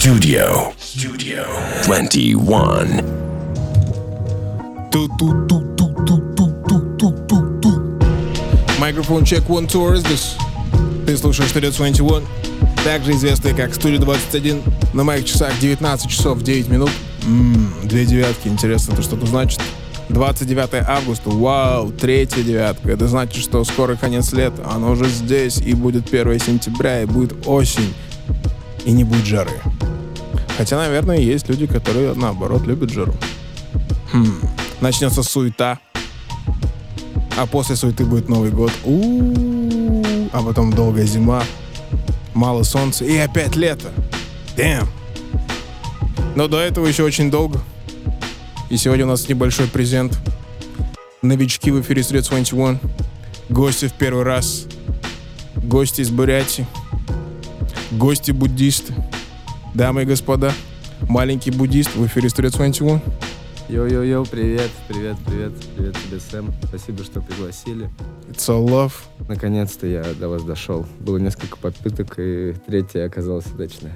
Studio. Studio 21. Микрофон check one is this. Ты слушаешь Studio 21, также известный как Studio 21. На моих часах 19 часов 9 минут. Ммм, две девятки, интересно, это что-то значит? 29 августа, вау, третья девятка. Это значит, что скоро конец лета, оно уже здесь, и будет 1 сентября, и будет осень, и не будет жары. Хотя, наверное, есть люди, которые, наоборот, любят жару. Хм. Начнется суета, а после суеты будет Новый год. У-у-у. А потом долгая зима, мало солнца и опять лето. Damn. Но до этого еще очень долго. И сегодня у нас небольшой презент. Новички в эфире Street 21. Гости в первый раз. Гости из Бурятии. Гости буддисты. Дамы и господа, маленький буддист в эфире Street 21. Йо-йо-йо, привет, привет, привет, привет тебе, Сэм. Спасибо, что пригласили. It's all love. Наконец-то я до вас дошел. Было несколько попыток, и третья оказалась удачная.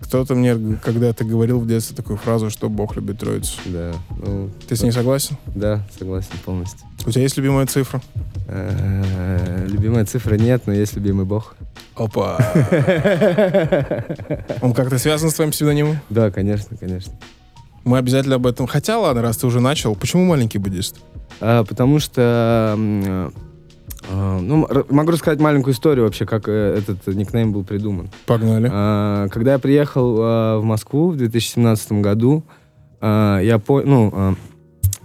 Кто-то мне когда-то говорил в детстве такую фразу, что Бог любит троицу. Да, ну... Ты с ней согласен? Да, согласен полностью. У тебя есть любимая цифра? Э, Любимая цифра нет, но есть любимый бог. Опа. Он как-то связан с твоим псевдонимом? Да, конечно, конечно. Мы обязательно об этом... Хотя, ладно, раз ты уже начал, почему маленький буддист? А, потому что... э, ну, могу рассказать маленькую историю вообще, как э, этот никнейм был придуман. Погнали. А, Когда я приехал а, в Москву в 2017 году, а, я по, ну, а, а,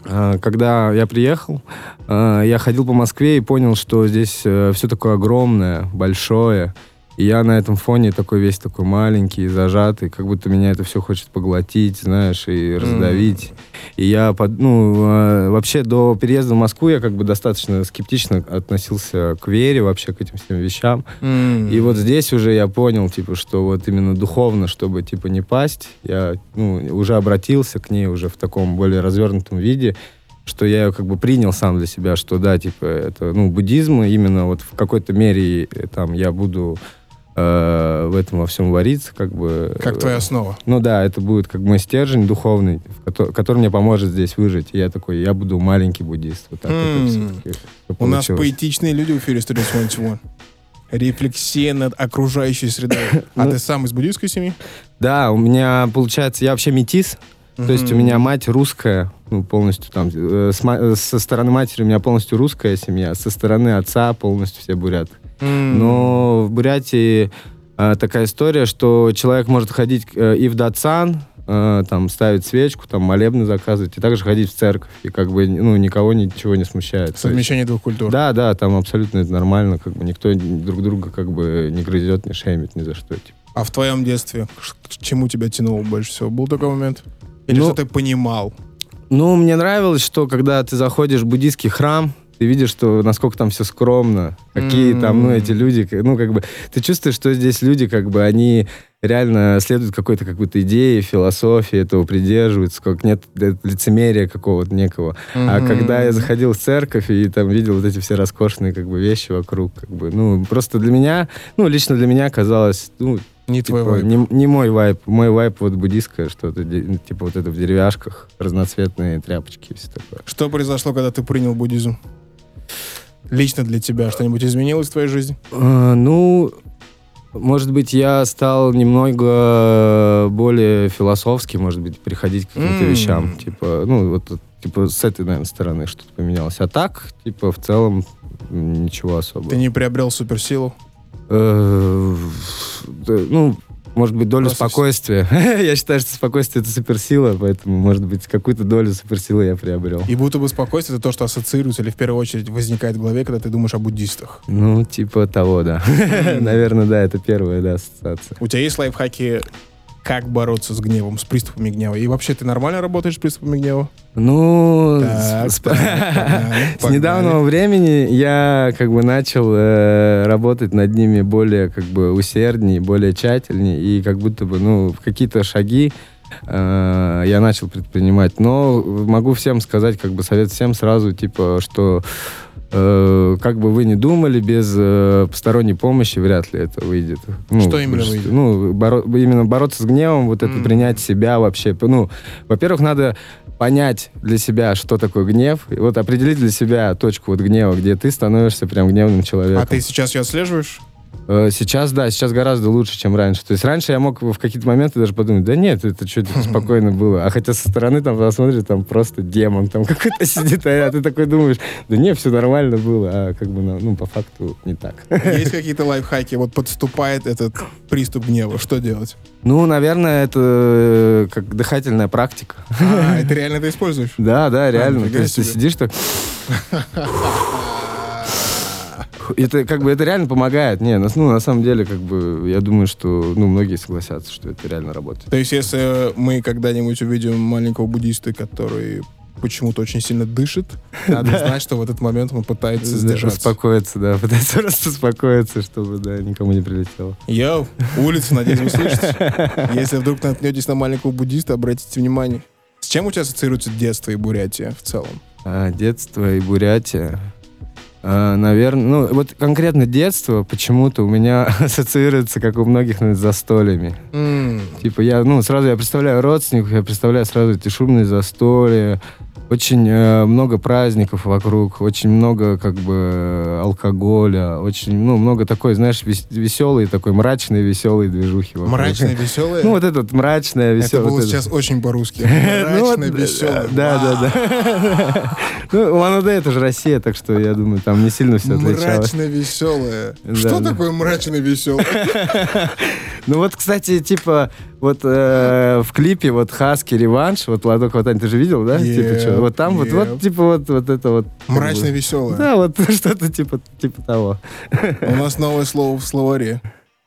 когда я приехал, а, я ходил по Москве и понял, что здесь все такое огромное, большое. И я на этом фоне такой весь такой маленький, зажатый, как будто меня это все хочет поглотить, знаешь, и раздавить. И я, под, ну, а, вообще до переезда в Москву я как бы достаточно скептично относился к вере, вообще к этим всем вещам. И вот здесь уже я понял, типа, что вот именно духовно, чтобы, типа, не пасть, я, ну, уже обратился к ней уже в таком более развернутом виде, что я ее как бы принял сам для себя, что да, типа, это, ну, буддизм, именно вот в какой-то мере там я буду э, в этом во всем вариться, как бы. Как твоя основа. Ну да, это будет как мой стержень духовный, в кото- который мне поможет здесь выжить. И я такой, я буду маленький буддист. Вот так это всё-таки У нас поэтичные люди в эфире Studio 21. Рефлексия над окружающей средой. А Ну. ты сам из буддийской семьи? Да, у меня, получается, я вообще метис, То есть у меня мать русская, ну, полностью там, э, с э, со стороны матери у меня полностью русская семья, со стороны отца полностью все буряты. Но в Бурятии э, такая история, что человек может ходить э, и в датсан, э, там, ставить свечку, там, молебны заказывать, и также ходить в церковь, и как бы, ну, никого ничего не смущает. Совмещение двух культур. да, да, там абсолютно это нормально, как бы никто друг друга как бы не грызет, не шеймит ни за что. типа. А в твоем детстве к чему тебя тянуло больше всего? Был такой момент? Или Ну, что ты понимал? Ну, мне нравилось, что когда ты заходишь в буддийский храм, ты видишь, что насколько там все скромно, какие там, ну, эти люди, ну, как бы, ты чувствуешь, что здесь люди, как бы, они реально следуют какой-то какой-то идее, философии, этого придерживаются, как нет э, лицемерия какого-то некого. А Мгм. когда я заходил в церковь и там видел вот эти все роскошные, как бы, вещи вокруг, как бы, ну, просто для меня, ну, лично для меня казалось, ну, Не твой Типа, вайб. Не, не мой вайп. Мой вайп вот буддийское что-то, ну, типа вот это в деревяшках, разноцветные тряпочки и все такое. Что произошло, когда ты принял буддизм? Лично для тебя что-нибудь изменилось в твоей жизни? А, ну, может быть, я стал немного более философски, может быть, приходить к каким-то М. вещам. Типа, ну, вот типа с этой, наверное, стороны что-то поменялось. А так, типа, в целом, ничего особого. Ты не приобрел суперсилу? Э, Ну, может быть, долю Просто спокойствия. Я считаю, что спокойствие — это суперсила, поэтому, может быть, какую-то долю суперсилы я приобрел. И будто бы спокойствие это то, что ассоциируется или в первую очередь возникает в голове, когда ты думаешь о буддистах. Ну, типа того, да. Наверное, да, это первая, да, ассоциация. У тебя есть лайфхаки, как бороться с гневом, с приступами гнева? И вообще ты нормально работаешь с приступами гнева? Ну, Так, с- так, погнали, с недавнего времени я как бы начал э, работать над ними более как бы усерднее, более тщательнее, и как будто бы, ну, какие-то шаги э, я начал предпринимать. Но могу всем сказать, как бы совет всем сразу, типа, что э, как бы вы ни думали, без э, посторонней помощи вряд ли это выйдет. Ну, Что именно выйдет? Ну, боро- именно бороться с гневом, вот это М. принять себя вообще. Ну, во-первых, надо понять для себя, что такое гнев, и вот определить для себя точку вот гнева, где ты становишься прям гневным человеком. А ты сейчас ее отслеживаешь? Э, Сейчас, да, сейчас гораздо лучше, чем раньше. То есть раньше я мог в какие-то моменты даже подумать, да нет, это что-то спокойно было. А хотя со стороны там посмотришь, там просто демон там какой-то сидит, а ты такой думаешь, да нет, все нормально было, а как бы, ну, ну, по факту не так. Есть какие-то лайфхаки? Вот подступает этот приступ гнева. Что делать? Ну, наверное, это э, как дыхательная практика. А, это реально ты используешь? Да, да, реально. нифига То есть ты сидишь так... Это как бы это реально помогает. Не, ну, на самом деле, как бы, я думаю, что ну, многие согласятся, что это реально работает. То есть, если мы когда-нибудь увидим маленького буддиста, который почему-то очень сильно дышит, надо знать, что в этот момент он пытается сдержаться. Успокоиться, да. Пытается просто успокоиться, чтобы, да, никому не прилетело. Йоу, улица, надеюсь, вы слышите. Если вдруг наткнетесь на маленького буддиста, обратите внимание. С чем у тебя ассоциируется детство и Бурятия в целом? А, детство и Бурятия. Наверное, ну, вот конкретно детство почему-то у меня ассоциируется, как у многих, с застольями. М, Типа я, ну, сразу я представляю родственников, я представляю сразу эти шумные застолья, очень э, много праздников вокруг, очень много как бы алкоголя, очень, ну, много такой, знаешь, веселой, такой мрачной, веселой движухи. вокруг. Мрачное, веселое? Ну, вот это вот мрачное, Это было сейчас очень по-русски. Ну, вот, Мрачное, веселое. Да, да, да. Ну, Улан-Удэ это же Россия, так что я думаю, там не сильно все отличалось. Мрачно веселое. Да, Что такое мрачно веселое? Ну вот, кстати, типа, вот э, в клипе вот Хаски реванш, вот Ладок Ватань, ты же видел, да? Yep, Типа что? Вот там вот, yep. вот, типа вот, вот это вот. Мрачно веселое. Да, вот что-то типа, типа того. У нас новое слово в словаре.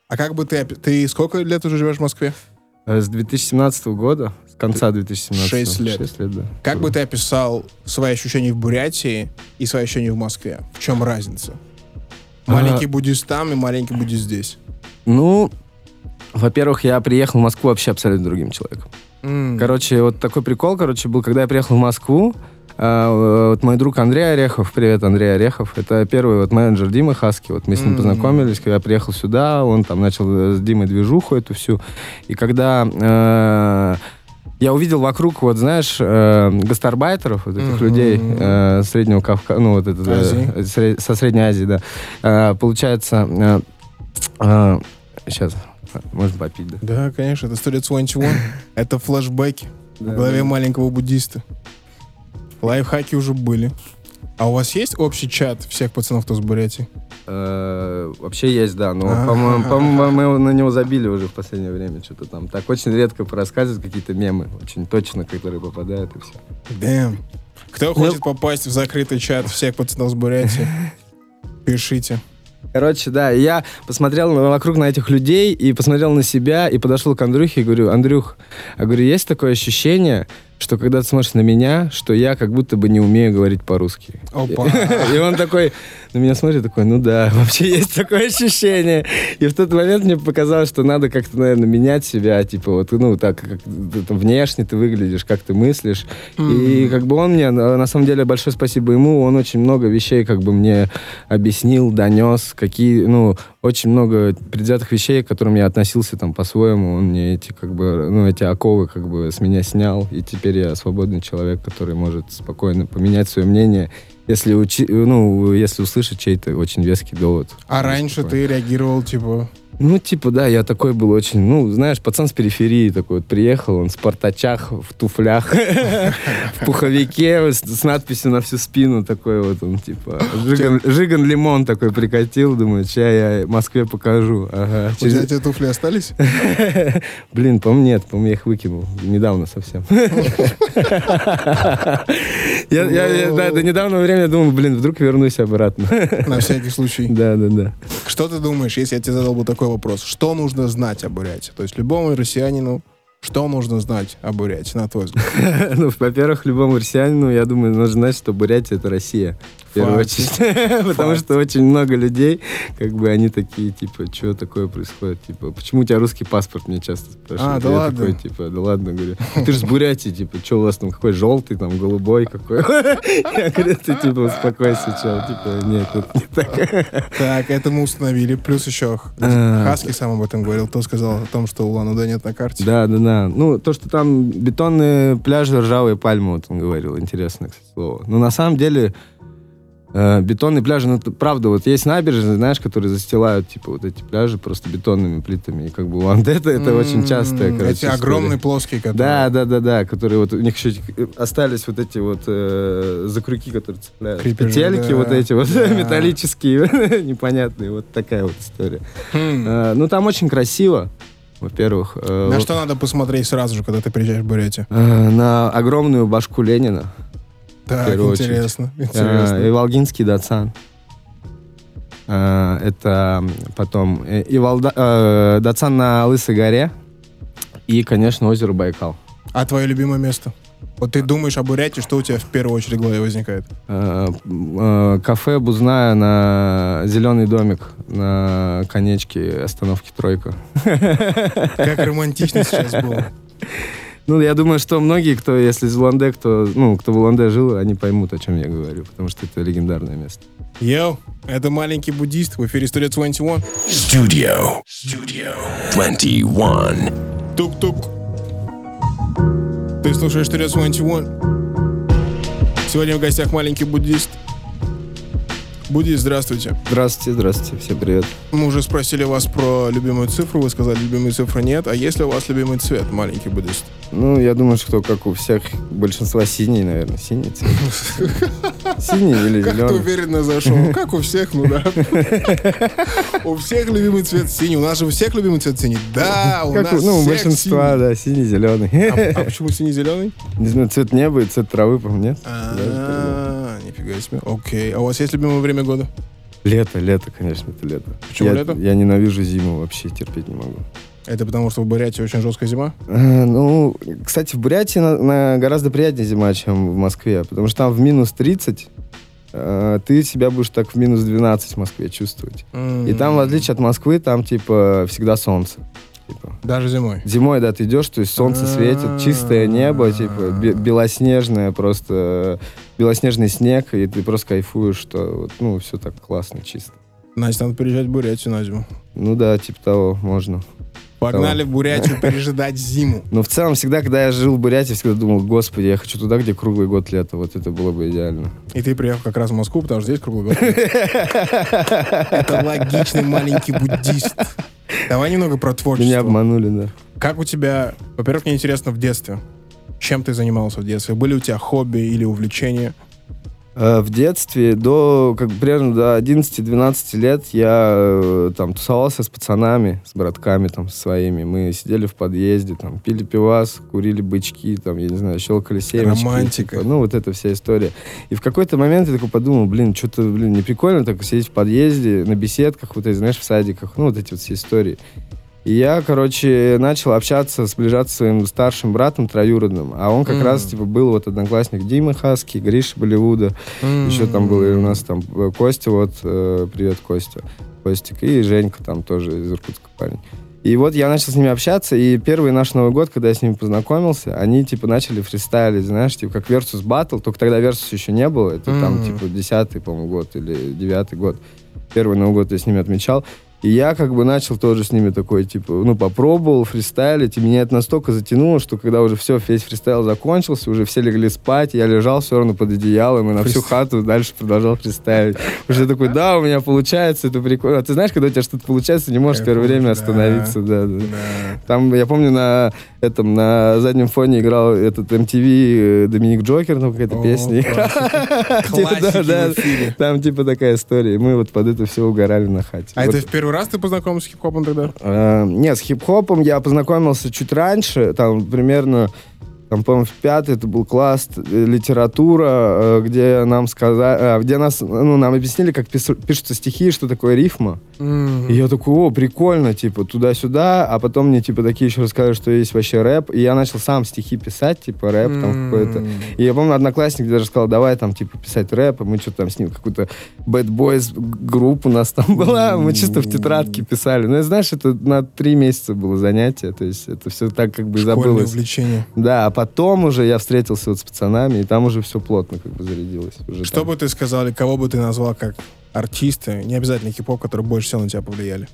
А как бы ты... Ты сколько лет уже живешь в Москве? Э, С 2017 года, с конца 2017. Шесть лет. Шесть лет, да. Как бы ты описал свои ощущения в Бурятии и свои ощущения в Москве? В чем разница? А. Маленький буддист там и маленький буддист здесь. Ну, во-первых, я приехал в Москву вообще абсолютно другим человеком. М. Короче, вот такой прикол, короче, был, когда я приехал в Москву, а, вот мой друг Андрей Орехов, привет, Андрей Орехов, это первый вот менеджер Димы Хаски, вот мы с ним М. познакомились, когда я приехал сюда, он там начал э, с Димой движуху эту всю, и когда э, я увидел вокруг, вот знаешь, э, гастарбайтеров, вот этих Мгм. людей э, среднего Кавказа, ну вот это, э, со Средней Азии, да, Э, получается, э, э, сейчас, можно попить, да? Да, конечно, это Studio 21. Это флешбеки в голове маленького буддиста. Лайфхаки уже были. А у вас есть общий чат всех пацанов, кто с Бурятии? Э, Вообще есть, да, но, Ага. по-моему, по-моему, мы на него забили уже в последнее время что-то там. Так очень редко рассказывают какие-то мемы, очень точно, которые попадают и все. Дэм. Кто Ну- хочет попасть в закрытый чат всех пацанов с Бурятии? Пишите. Короче, да, я посмотрел на- вокруг на этих людей и посмотрел на себя и подошел к Андрюхе и говорю, Андрюх, я говорю, есть такое ощущение, что когда ты смотришь на меня, что я как будто бы не умею говорить по-русски. Опа. И он такой на меня смотрит, такой, ну да, вообще есть такое ощущение. И в тот момент мне показалось, что надо как-то, наверное, менять себя, типа вот, ну, так, как там внешне ты выглядишь, как ты мыслишь. И как бы он мне, на на самом деле, большое спасибо ему, он очень много вещей как бы мне объяснил, донес, какие, ну, очень много предвзятых вещей, к которым я относился там по-своему. Он мне эти, как бы, ну, эти оковы как бы с меня снял, и теперь я свободный человек, который может спокойно поменять свое мнение, если, учи, ну, если услышать чей-то очень веский довод. А раньше ты реагировал, типа... Ну, типа, да, я такой был очень, ну, знаешь, пацан с периферии такой вот приехал, он в спартачах, в туфлях, в пуховике с надписью на всю спину такой вот он, типа, Жиган, Лимон такой прикатил, думаю, чай я Москве покажу. Ага. У тебя те туфли остались? Блин, по-моему, нет, по-моему, я их выкинул недавно совсем. Я до недавнего времени думал, блин, вдруг вернусь обратно. На всякий случай. Да, да, да. Что ты думаешь, если я тебе задал бы такой вопрос? Что нужно знать о Бурятии? То есть любому россиянину, что нужно знать о Бурятии, на твой взгляд? Ну, во-первых, любому россиянину, я думаю, нужно знать, что Бурятия — это Россия. В первую очередь. Потому что очень много людей, как бы они такие, типа, что такое происходит? Типа, почему у тебя русский паспорт, мне часто спрашивают. А, да Я ладно? такой, типа, да ладно, говорю. «Ну, Ты же с Бурятии, типа, что у вас там, какой желтый, там, голубой какой? Я говорю, ты, типа, успокойся, чел. Типа, нет, это не так. Так, это мы установили. Плюс еще А. Хаски сам об этом говорил. Кто сказал о том, что Улан-Удэ нет на карте? Да, да, да. Ну, то, что там бетонные пляжи, ржавые пальмы, вот он говорил. Интересное, кстати, слово. Но на самом деле э, бетонные пляжи, ну, правда, вот есть набережные, знаешь, которые застилают, типа, вот эти пляжи просто бетонными плитами. И как бы Улан-Удэ это, это очень частая, М, короче, Эти история. огромные плоские, которые... Да, да, да, да, которые вот у них еще остались вот эти вот э, закрюки, которые цепляют. Крипержи, Петельки да. вот эти вот Да. металлические, непонятные, вот такая вот история. Хм. Э, ну там очень красиво, во-первых. Э, На вот, что надо посмотреть сразу же, когда ты приезжаешь в Бурятию? э, на огромную башку Ленина. Так, первую очередь. интересно. Э, Интересно. Волгинский Датсан. Э, это потом э, и Валда- э, Датсан на Лысой горе. И, конечно, озеро Байкал. А твое любимое место? Вот ты думаешь о Бурятии, что у тебя в первую очередь в голове возникает? Э, э, кафе Бузная на Зеленый домик на конечке остановки Тройка. Как романтично сейчас было. Ну, я думаю, что многие, кто, если из Улан-Удэ, кто, ну, кто в Улан-Удэ жил, они поймут, о чем я говорю, потому что это легендарное место. Йоу, это маленький буддист в эфире Studio 21. Studio. Studio 21. Тук-тук. Ты слушаешь Studio 21. Сегодня в гостях маленький буддист. Буддист, здравствуйте. Здравствуйте, здравствуйте, всем привет. Мы уже спросили вас про любимую цифру, вы сказали, любимой цифры нет. А есть ли у вас любимый цвет, маленький буддист? Ну, я думаю, что как у всех, большинства синий, наверное, синий цвет. Синий или Как ты зеленый. уверенно зашел. Как у всех, ну да. У всех любимый цвет синий. У нас же у всех любимый цвет синий. Да, у нас ну, у большинства, да, синий, зеленый. А а почему синий-зеленый? Не знаю, цвет неба и цвет травы, по мне. А, нифига себе. Окей. А у вас есть любимое время года? Лето, лето, конечно, это лето. Почему я, лето? Я ненавижу зиму, вообще терпеть не могу. Это потому, что в Бурятии очень жесткая зима? Э, Ну, кстати, в Бурятии на, на гораздо приятнее зима, чем в Москве, потому что там в минус 30 э, ты себя будешь так в минус 12 в Москве чувствовать. И там, в отличие от Москвы, там, типа, всегда солнце. Типа. Даже зимой. Зимой, да, ты идешь, то есть солнце светит, чистое небо, типа, бе- белоснежное просто, белоснежный снег, и ты просто кайфуешь, что, вот, ну, все так классно, чисто. Значит, надо переезжать в Бурятию на зиму. Ну да, типа того, можно. Погнали в Бурятию пережидать зиму. Но в целом, всегда, когда я жил в Бурятии, всегда думал, господи, я хочу туда, где круглый год лето. Вот это было бы идеально. И ты приехал как раз в Москву, потому что здесь круглый год. Это логичный маленький буддист. Давай немного про Меня творчество. обманули, да. Как у тебя, во-первых, мне интересно в детстве. Чем ты занимался в детстве? Были у тебя хобби или увлечения? Э, В детстве, до, как примерно до 11-12 лет я э, там тусовался с пацанами, с братками там со своими. Мы сидели в подъезде, там, пили пивас, курили бычки, там, я не знаю, щелкали семечки. Романтика. типа, ну, вот эта вся история. И в какой-то момент я такой подумал, блин, что-то, блин, не прикольно так сидеть в подъезде, на беседках, вот эти, знаешь, в садиках, ну, вот эти вот все истории. И я, короче, начал общаться, сближаться с своим старшим братом троюродным. А он как Мгм. раз, типа, был вот одноклассник Димы Хаски, Гриши Болливуда. Еще там был у нас там э, Костя, вот, э, привет, Костя, Костик, и Женька там тоже из Иркутска парень. И вот я начал с ними общаться, и первый наш Новый год, когда я с ними познакомился, они, типа, начали фристайлить, знаешь, типа, как Versus Battle, только тогда Versus еще не было, это там, Мгм. типа, десятый, по-моему, год или девятый год. Первый Новый год я с ними отмечал. И я как бы начал тоже с ними такой, типа, ну, попробовал фристайлить, и меня это настолько затянуло, что когда уже все, весь фристайл закончился, уже все легли спать, я лежал все равно под одеялом и на всю хату дальше продолжал фристайлить. Уже такой, да, у меня получается, это прикольно. А ты знаешь, когда у тебя что-то получается, не можешь первое время остановиться. Да. Там, я помню, на этом, на заднем фоне играл этот MTV э, Доминик Джокер, ну, какая-то О, песня. Типа, да, да. Там, типа, такая история. И мы вот под это все угорали на хате. А Вот. это в первый раз ты познакомился с хип-хопом тогда? Э, Нет, с хип-хопом я познакомился чуть раньше, там примерно там, по-моему, в пятый это был класс э, литература, э, где нам сказали, где нас, ну, нам объяснили, как пишутся стихи, что такое рифма. М. И я такой, о, прикольно, типа, туда-сюда, а потом мне, типа, такие еще рассказывали, что есть вообще рэп, и я начал сам стихи писать, типа, рэп там М. какой-то. И я помню, одноклассник даже сказал, давай там, типа, писать рэп, и мы что-то там с ним, какую-то Bad Boys группу у нас там была, мы чисто в тетрадке писали. Ну, и знаешь, это на три месяца было занятие, то есть это все так как бы Школьное забылось. увлечение. Да, а потом уже я встретился вот с пацанами, и там уже все плотно как бы зарядилось. Уже Что там. бы ты сказал, или кого бы ты назвал как артисты, не обязательно хип-хоп, которые больше всего на тебя повлияли?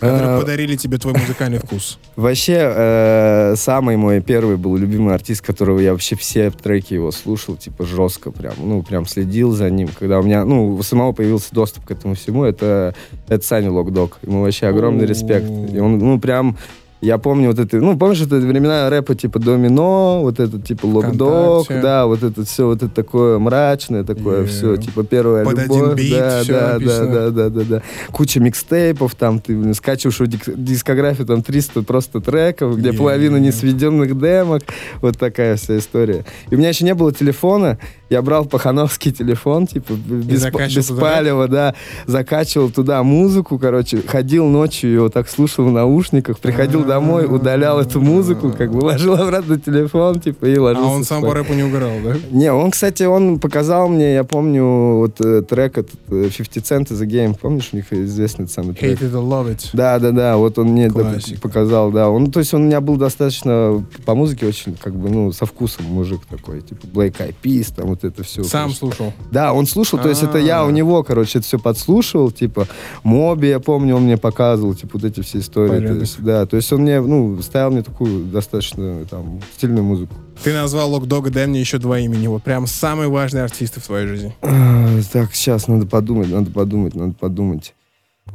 Которые А, подарили тебе твой музыкальный вкус. Вообще, э, самый мой первый был любимый артист, которого я вообще все треки его слушал, типа жестко прям, ну, прям следил за ним. Когда у меня, ну, у самого появился доступ к этому всему, это, это Саня Локдог. Ему вообще огромный респект. И он, ну, прям, я помню вот это, ну, помнишь, это времена рэпа типа Домино, вот это типа Локдог, да, вот это все, вот это такое мрачное, такое Yeah. все, типа первая Под один любовь. бит да, всё да, да, написано. да, да, да, да. Куча микстейпов, там ты блин, скачиваешь в дик- дискографию, там 300 просто треков, где Yeah. половина не сведенных демок. Вот такая вся история. И у меня еще не было телефона, я брал пахановский телефон, типа, без, без туда палева, да, закачивал туда музыку, короче, ходил ночью, его так слушал в наушниках, приходил домой, удалял эту музыку, как бы ложил обратно телефон, типа, и А ложился он сам по рэпу не угорал, да? Не, он, кстати, он показал мне, я помню, вот э, трек этот, э, 50 Cent is a Game, помнишь, у них известный этот самый трек? Hate it or love it. Да, да, да, вот он мне это показал, да. Он, то есть он у меня был достаточно по музыке очень, как бы, ну, со вкусом мужик такой, типа Black Eyed Peas, там вот это все. Сам слушал. Да, он слушал, то есть это я А. у него, короче, это все подслушивал, типа, Моби, я помню, он мне показывал, типа, вот эти все истории. То Порядок. есть, да, то есть он мне, ну, ставил мне такую достаточно, там, стильную музыку. Ты назвал Локдога, дай мне еще два имени. Вот прям самые важные артисты в твоей жизни. А, Так, сейчас надо подумать, надо подумать, надо подумать.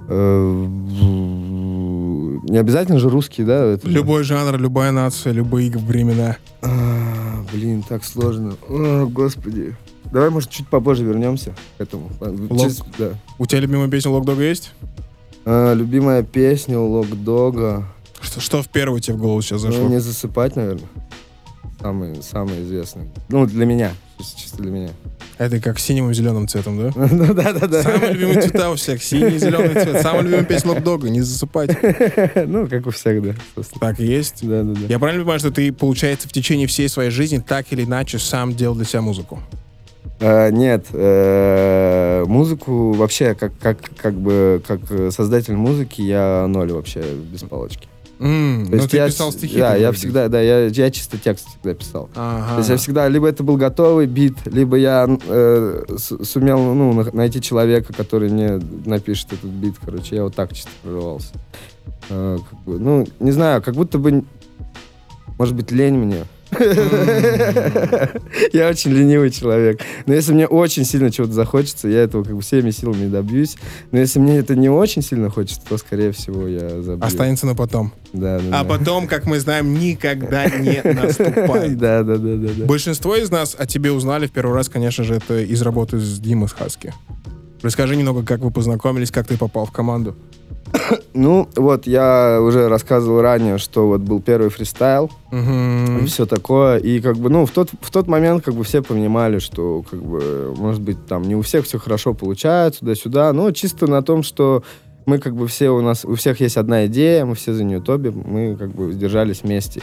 Э, Не обязательно же русские, да? это? Любой жанр, любая нация, любые времена. А, Блин, так сложно. О, господи. Давай, может, чуть попозже вернемся к этому. Ладно, Лок- через- да. У тебя любимая песня Локдога есть? А, любимая песня у Локдога. Что, что в первую тебе в голову сейчас зашло? Ну, не засыпать, наверное. Самый, самый известный. Ну, для меня. Чисто, для меня. Это как синим и зеленым цветом, да? Ну, да, да, да. Самые любимые цвета у всех. Синий и зеленый цвет. Самая любимая песня Локдога. Не засыпать. Ну, как у всех, да. Так и есть. Да, да, да. Я правильно понимаю, что ты, получается, в течение всей своей жизни так или иначе сам делал для себя музыку? А, нет, э, музыку вообще, как, как, как бы, как э, создатель музыки, я ноль вообще, без палочки. М, То Ну, есть ты я, писал стихи. Да, я всегда, да, я, я чисто текст всегда писал. Ага. То есть я всегда, либо это был готовый бит, либо я э, с- сумел ну, на- найти человека, который мне напишет этот бит, короче, я вот так чисто прорывался. Э, как бы, ну, не знаю, как будто бы, может быть, лень мне. Я очень ленивый человек. Но если мне очень сильно чего-то захочется, я этого как бы всеми силами добьюсь. Но если мне это не очень сильно хочется, то, скорее всего, я забью. Останется на потом. Да, да, А да. потом, как мы знаем, никогда не наступает. Да, да, да, да, да. Большинство из нас о тебе узнали в первый раз, конечно же, это из работы с Димой с Хаски. Расскажи немного, как вы познакомились, как ты попал в команду. Ну, вот я уже рассказывал ранее, что вот был первый фристайл и Мгм. все такое. И как бы, ну, в тот, в тот момент как бы все понимали, что как бы, может быть, там не у всех все хорошо получается, туда-сюда, но чисто на том, что мы как бы все у нас, у всех есть одна идея, мы все за нее топим, мы как бы держались вместе.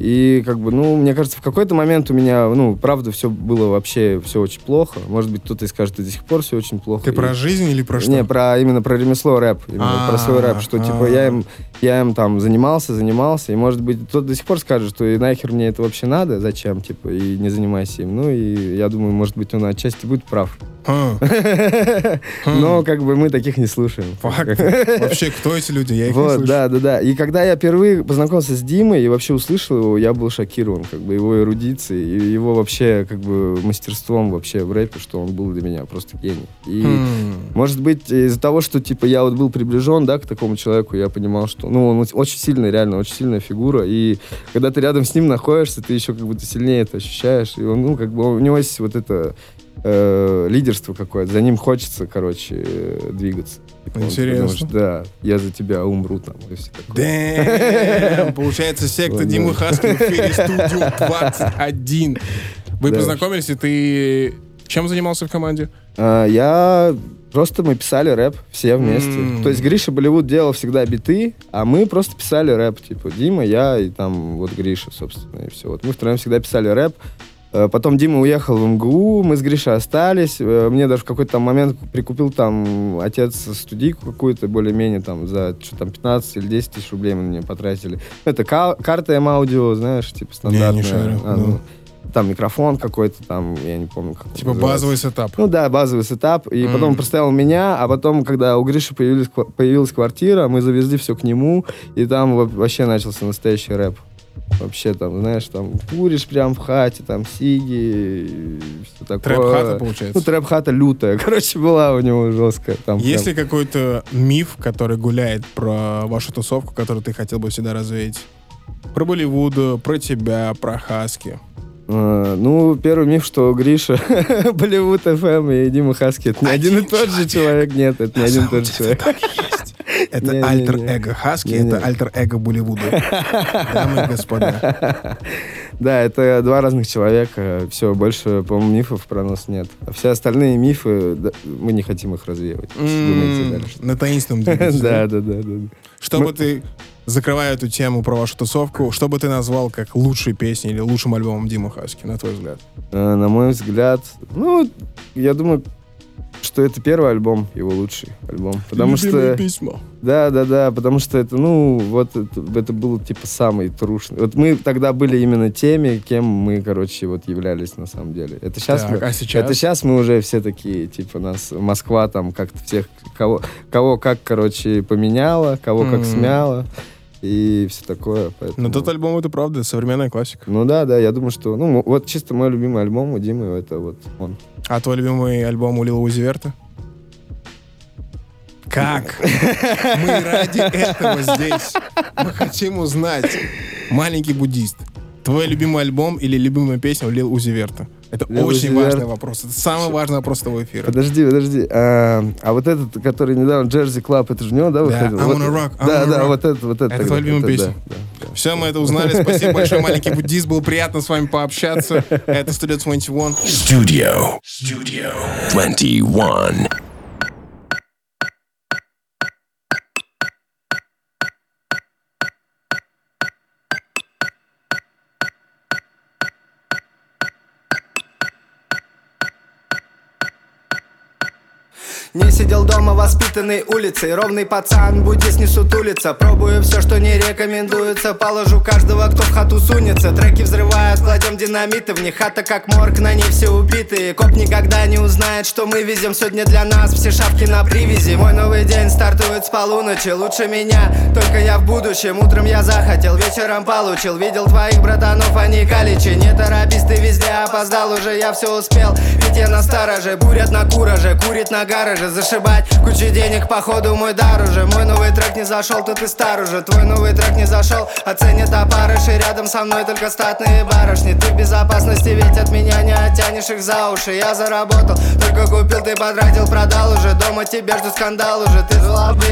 И как бы, ну, мне кажется, в какой-то момент у меня, ну, правда, все было вообще, все очень плохо. Может быть, кто-то и скажет, что до сих пор все очень плохо. Ты И- про жизнь или про что? не, про, именно про ремесло рэп. Именно про свой рэп. Что, типа, я им, я им там занимался, занимался. И, может быть, кто-то до сих пор скажет, что и нахер мне это вообще надо, зачем, типа, и не занимайся им. Ну, и я думаю, может быть, он отчасти будет прав. А, Но, как бы, мы таких не слушаем. Вообще, кто эти люди? Я их не Вот, слышу. да, да, да. И когда я впервые познакомился с Димой и вообще услышал его, я был шокирован, как бы, его эрудицией и его вообще, как бы, мастерством вообще в рэпе, что он был для меня просто гений. И М. Может быть, из-за того, что, типа, я вот был приближен, да, к такому человеку, я понимал, что, ну, он очень сильный, реально, очень сильная фигура, и когда ты рядом с ним находишься, ты еще как будто сильнее это ощущаешь, и он, ну, как бы, у него есть вот это э, лидерство какое-то. За ним хочется, короче, э, двигаться. Типа, он- Интересно. Потому что, да, я за тебя умру там. И все такое. Дэм! Получается, секта Димы. Хаски в эфире студию 21. Вы Да. познакомились, и ты чем занимался в команде? А, я просто мы писали рэп все вместе. М. То есть Гриша Болливуд делал всегда биты, а мы просто писали рэп. Типа Дима, я и там вот Гриша, собственно, и все. Вот мы втроем всегда писали рэп. Э, Потом Дима уехал в МГУ, мы с Гришей остались. Э, Мне даже в какой-то момент прикупил там отец студийку какую-то, более-менее там за что там 15 или 10 тысяч рублей мы на нее потратили. Это ка- карта M-Audio, знаешь, типа стандартная. шарю, А, ну. ну, Там микрофон какой-то, там, я не помню, как Типа называется. базовый сетап. Ну да, базовый сетап. И Мгм. потом простоял меня, а потом, когда у Гриши появились, ква- появилась квартира, мы завезли все к нему, и там во- вообще начался настоящий рэп. Вообще там, знаешь, там куришь прям в хате, там сиги, все такое. Трэп-хата, Ну, получается. трэп-хата лютая, короче, была у него жесткая. Там Есть прям- ли какой-то миф, который гуляет про вашу тусовку, который ты хотел бы всегда развеять? Про Болливуд, про тебя, про Хаски. Э, Ну, первый миф, что Гриша, Болливуд ФМ и Дима Хаски, это не один и тот же человек. Нет, это не один и тот же человек. Это альтер-эго Хаски, это альтер-эго Болливуда. Дамы и господа. Да, это два разных человека. Все, больше, по-моему, мифов про нас нет. А все остальные мифы, да, мы не хотим их развеивать. На таинственном. Да, да, да, да. Чтобы ты, закрывая эту тему про вашу тусовку, что бы ты назвал как лучшей песней или лучшим альбомом Димы Хаски, на твой взгляд? Э, На мой взгляд, ну, я думаю, что это первый альбом, его лучший альбом. Потому что... письмо. Да, да, да, потому что это, ну, вот это, это был, типа, самый трушный. Вот мы тогда были именно теми, кем мы, короче, вот являлись на самом деле. Это сейчас Так, мы, а сейчас? это сейчас мы уже все такие, типа, нас Москва там как-то всех, кого, кого как, короче, поменяла, кого как Мгм. смяла и все такое. Поэтому... Но тот альбом, это правда, современная классика. Ну да, да, я думаю, что, ну, вот чисто мой любимый альбом у Димы, это вот он. А твой любимый альбом у Лила Узи Верта? Как? Мы ради этого здесь. Мы хотим узнать. Маленький буддист. Твой любимый альбом или любимая песня у Лил Узи Верта? Это Lil очень Uzi важный вопрос. Это самый важный вопрос этого эфира. Подожди, подожди. А, а вот этот, который недавно Jersey Club, это же у него, да, выходил? I'm Вот- on rock, I'm да, on да, rock. вот это, вот это. Это тогда, твоя любимая песня? да, да, да. Все, мы это узнали. Спасибо большое, маленький буддист. Было приятно с вами пообщаться. Это Studio 21. Studio. Studio 21. Не сидел дома, воспитанный улицей. Ровный пацан, буддист не сутулится Пробую все, что не рекомендуется. Положу каждого, кто в хату сунется. Треки взрывают, кладем динамиты В них. Хата как морг, на ней все убитые. Коп никогда не узнает, что мы везем Сегодня для нас все шапки на привязи. Мой новый день стартует с полуночи. Лучше меня, только я в будущем. Утром я захотел, вечером получил. Видел твоих братанов, они каличи Не торопись, ты везде опоздал уже Я все успел, ведь я на стороже. Бурят на кураже, курит на гараже Зашибать. Кучу денег, походу мой дар уже. Мой новый трек не зашел, то ты стар уже. Твой новый трек не зашел, оценят опарыши. Рядом со мной только статные барышни. Ты в безопасности, ведь от меня не оттянешь их за уши. Я заработал, только купил, ты потратил, продал уже. Дома тебя ждет скандал уже. Ты зла бы,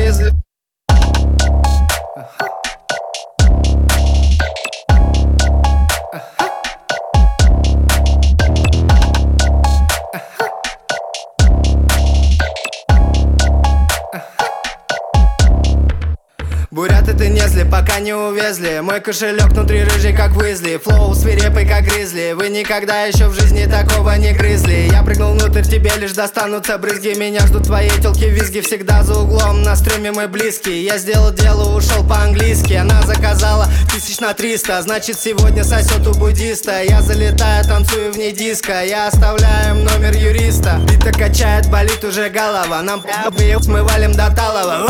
пока не увезли. Мой кошелек внутри рыжий, как Уизли. Флоу свирепый, как гризли. Вы никогда еще в жизни такого не грызли. Я прыгнул внутрь, тебе лишь достанутся брызги. Меня ждут твои телки визги. Всегда за углом, на стреме мой близкий. Я сделал дело, ушел по-английски. Она заказала тысяч на триста. Значит сегодня сосет у буддиста. Я залетаю, танцую вне диска Я оставляю номер юриста. Бита качает, болит уже голова. Нам мы валим до талого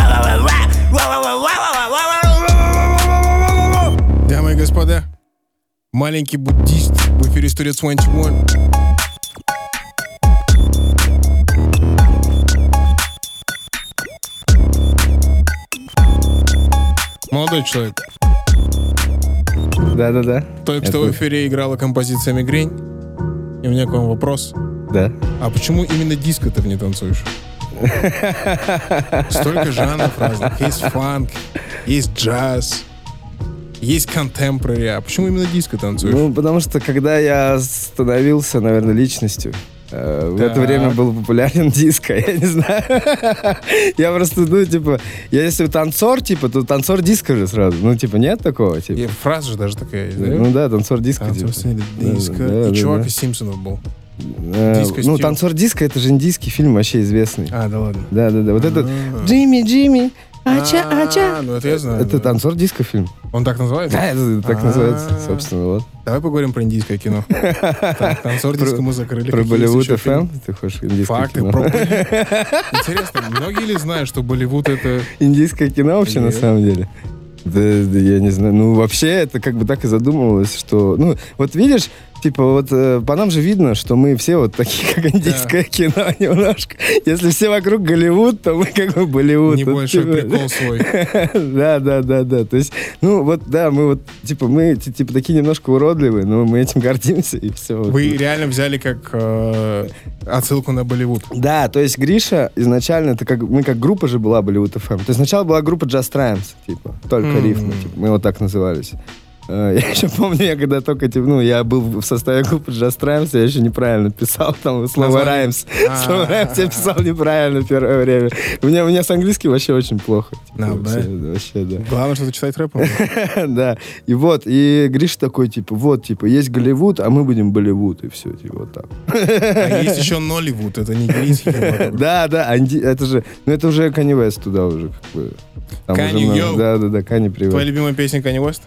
Дамы и господа, маленький буддист в эфире Studio 21. Молодой человек, Да, да, да. только что в эфире играла композиция «Мигрень». И у меня к вам вопрос. Да. А почему именно диско ты в ней танцуешь? Столько жанров разных. Есть фанк, есть джаз, есть контемпорари. А почему именно диско танцуешь? Ну, потому что когда я становился, наверное, личностью, э, в это Так. время был популярен диско, я не знаю. Я просто, ну, типа, я если танцор, типа, то танцор диско же сразу. Ну, типа, нет такого, И типа. фраза же даже такая есть, да? Ну да, танцор диско, Танцор типа. диско. да, И да, чувак да. из Симпсонов был. Э, Ну, танцор диско, это же индийский фильм, вообще известный. А, да ладно. Да, да, да. Вот этот А. Джимми, Джимми, ача, А, ача. Ну, это я знаю. Это да. танцор диско фильм. Он так называется? Да, это так А. называется, собственно, вот. Давай поговорим про индийское кино. Так, танцор диско мы закрыли. Про Какие Болливуд еще фильмы? FM, ты хочешь индийское Факты кино? про. Интересно, многие ли знают, что Болливуд это... Индийское кино вообще на самом деле? Да, да я не знаю. Ну, вообще, это как бы так и задумывалось, что... Ну, вот видишь, типа, вот э, по нам же видно, что мы все вот такие, как индийское кино немножко. Если все вокруг Голливуд, то мы как бы Болливуд. Вот, Небольшой типа, прикол свой. Да, да, да, да. То есть, ну, вот, да, мы вот, типа, мы, ти- типа, такие немножко уродливые, но мы этим гордимся, и все. Вы реально взяли как э, отсылку на Болливуд. Да, то есть Гриша изначально, это как, мы как группа же была Болливуд FM. То есть сначала была группа Just Rhymes, типа, только рифмы, типа, мы вот так назывались. Э, Я еще помню, я когда только, типа, ну, я был в составе группы Just Rhymes, я еще неправильно писал там слово? Rhymes. А. Слово Rhymes я писал неправильно первое время. У меня, у меня с английским вообще очень плохо. Типа, да? да, вообще, да. Главное, что ты читать рэп. Да, и вот, и Гриша такой, типа, вот, типа, есть Голливуд, а мы будем Болливуд, и все, типа, вот так. А есть еще Нолливуд, это нигерийский кинематограф. Да, да, Анди- это же, ну это уже Kanye West туда уже, как бы. Йоу. Да, да, да, Kanye привет. Твоя любимая песня Kanye West?